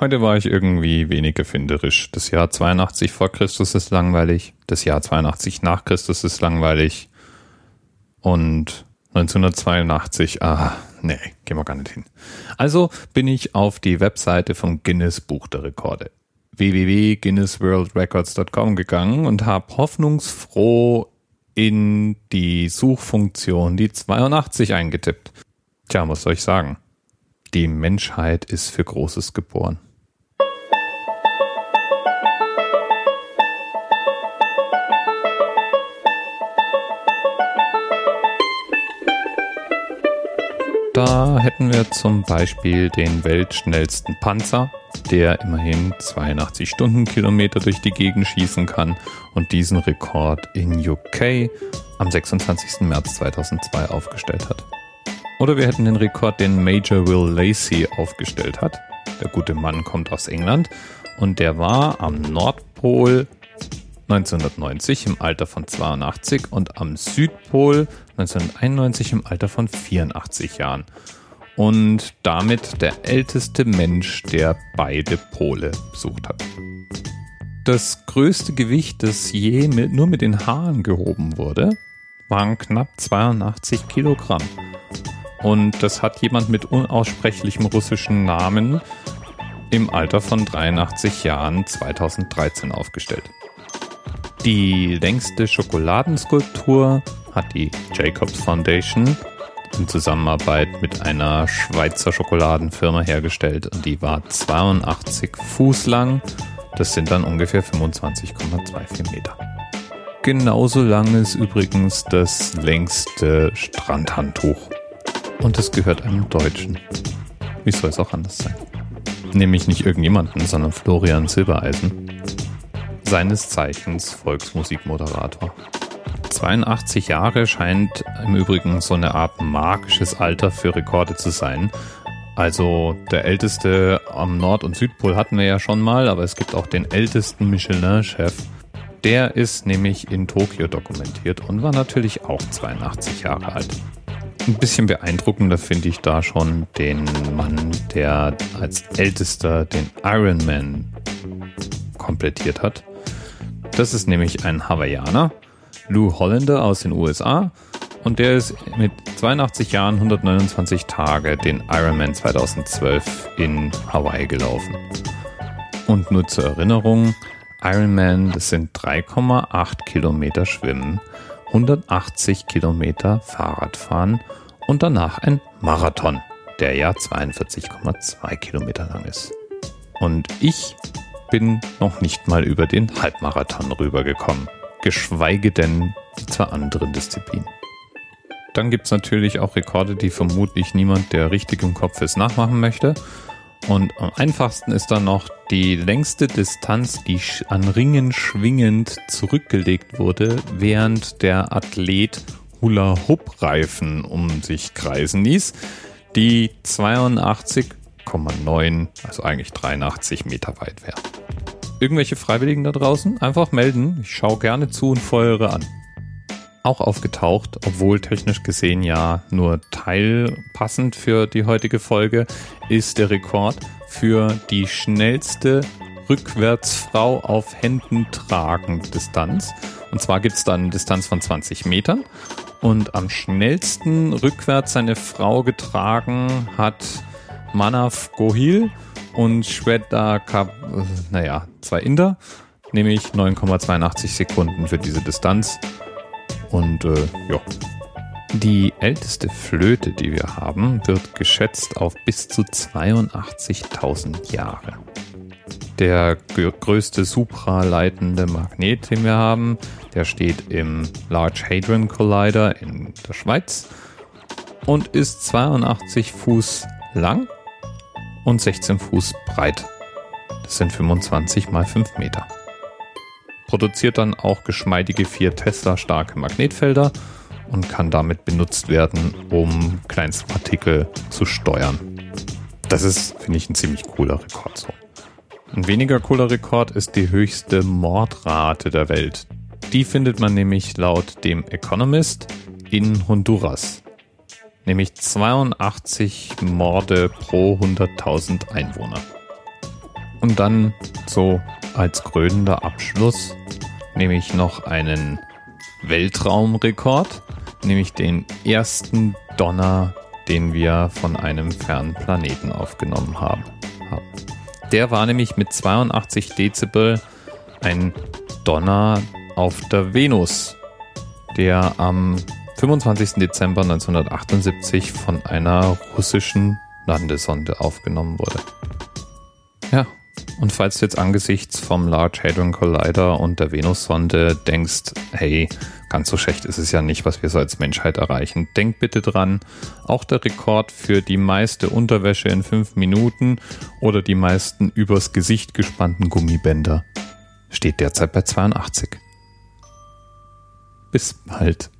Heute war ich irgendwie wenig erfinderisch. Das Jahr 82 vor Christus ist langweilig. Das Jahr 82 nach Christus ist langweilig. Und 1982, ah, nee, gehen wir gar nicht hin. Also bin ich auf die Webseite vom Guinness Buch der Rekorde www.guinnessworldrecords.com gegangen und habe hoffnungsfroh in die Suchfunktion die 82 eingetippt. Tja, was soll ich sagen? Die Menschheit ist für Großes geboren. Da hätten wir zum Beispiel den weltschnellsten Panzer, der immerhin 82 Stundenkilometer durch die Gegend schießen kann und diesen Rekord in UK am 26. März 2002 aufgestellt hat. Oder wir hätten den Rekord, den Major Will Lacey aufgestellt hat. Der gute Mann kommt aus England und der war am Nordpol 1990 im Alter von 82 und am Südpol 1991 im Alter von 84 Jahren. Und damit der älteste Mensch, der beide Pole besucht hat. Das größte Gewicht, das je mit, nur mit den Haaren gehoben wurde, waren knapp 82 Kilogramm. Und das hat jemand mit unaussprechlichem russischen Namen im Alter von 83 Jahren 2013 aufgestellt. Die längste Schokoladenskulptur hat die Jacobs Foundation in Zusammenarbeit mit einer Schweizer Schokoladenfirma hergestellt und die war 82 Fuß lang. Das sind dann ungefähr 25,24 Meter. Genauso lang ist übrigens das längste Strandhandtuch. Und es gehört einem Deutschen. Wie soll es auch anders sein? Nämlich nicht irgendjemanden, sondern Florian Silbereisen seines Zeichens Volksmusikmoderator. 82 Jahre scheint im Übrigen so eine Art magisches Alter für Rekorde zu sein. Also der älteste am Nord- und Südpol hatten wir ja schon mal, aber es gibt auch den ältesten Michelin-Chef. Der ist nämlich in Tokio dokumentiert und war natürlich auch 82 Jahre alt. Ein bisschen beeindruckender finde ich da schon den Mann, der als ältester den Ironman komplettiert hat. Das ist nämlich ein Hawaiianer, Lou Hollander aus den USA. Und der ist mit 82 Jahren 129 Tage den Ironman 2012 in Hawaii gelaufen. Und nur zur Erinnerung, Ironman, das sind 3,8 Kilometer Schwimmen, 180 Kilometer Fahrradfahren und danach ein Marathon, der ja 42,2 Kilometer lang ist. Und ich bin noch nicht mal über den Halbmarathon rübergekommen, geschweige denn die zwei anderen Disziplinen. Dann gibt es natürlich auch Rekorde, die vermutlich niemand, der richtig im Kopf ist, nachmachen möchte. Und am einfachsten ist dann noch die längste Distanz, die an Ringen schwingend zurückgelegt wurde, während der Athlet Hula-Hoop-Reifen um sich kreisen ließ, die 82,9, also eigentlich 83 Meter weit wäre irgendwelche Freiwilligen da draußen, einfach melden. Ich schaue gerne zu und feuere an. Auch aufgetaucht, obwohl technisch gesehen ja nur teilpassend für die heutige Folge, ist der Rekord für die schnellste Rückwärtsfrau auf Händen tragend Distanz. Und zwar gibt es dann eine Distanz von 20 Metern. Und am schnellsten rückwärts seine Frau getragen hat Manav Gohil und Shweta Kap, naja, zwei Inder, nämlich 9,82 Sekunden für diese Distanz. Und äh, ja. Die älteste Flöte, die wir haben, wird geschätzt auf bis zu 82.000 Jahre. Der größte supraleitende Magnet, den wir haben, der steht im Large Hadron Collider in der Schweiz und ist 82 Fuß lang und 16 Fuß breit. Das sind 25 mal 5 Meter. Produziert dann auch geschmeidige 4 Tesla starke Magnetfelder und kann damit benutzt werden, um Kleinstpartikel zu steuern. Das ist, finde ich, ein ziemlich cooler Rekord so. Ein weniger cooler Rekord ist die höchste Mordrate der Welt. Die findet man nämlich laut dem Economist in Honduras nämlich 82 Morde pro 100.000 Einwohner. Und dann so als krönender Abschluss nehme ich noch einen Weltraumrekord, nämlich den ersten Donner, den wir von einem fernen Planeten aufgenommen haben. Der war nämlich mit 82 Dezibel ein Donner auf der Venus, der am 25. Dezember 1978 von einer russischen Landesonde aufgenommen wurde. Ja, und falls du jetzt angesichts vom Large Hadron Collider und der Venussonde denkst, hey, ganz so schlecht ist es ja nicht, was wir so als Menschheit erreichen, denk bitte dran, auch der Rekord für die meiste Unterwäsche in fünf Minuten oder die meisten übers Gesicht gespannten Gummibänder steht derzeit bei 82. Bis bald.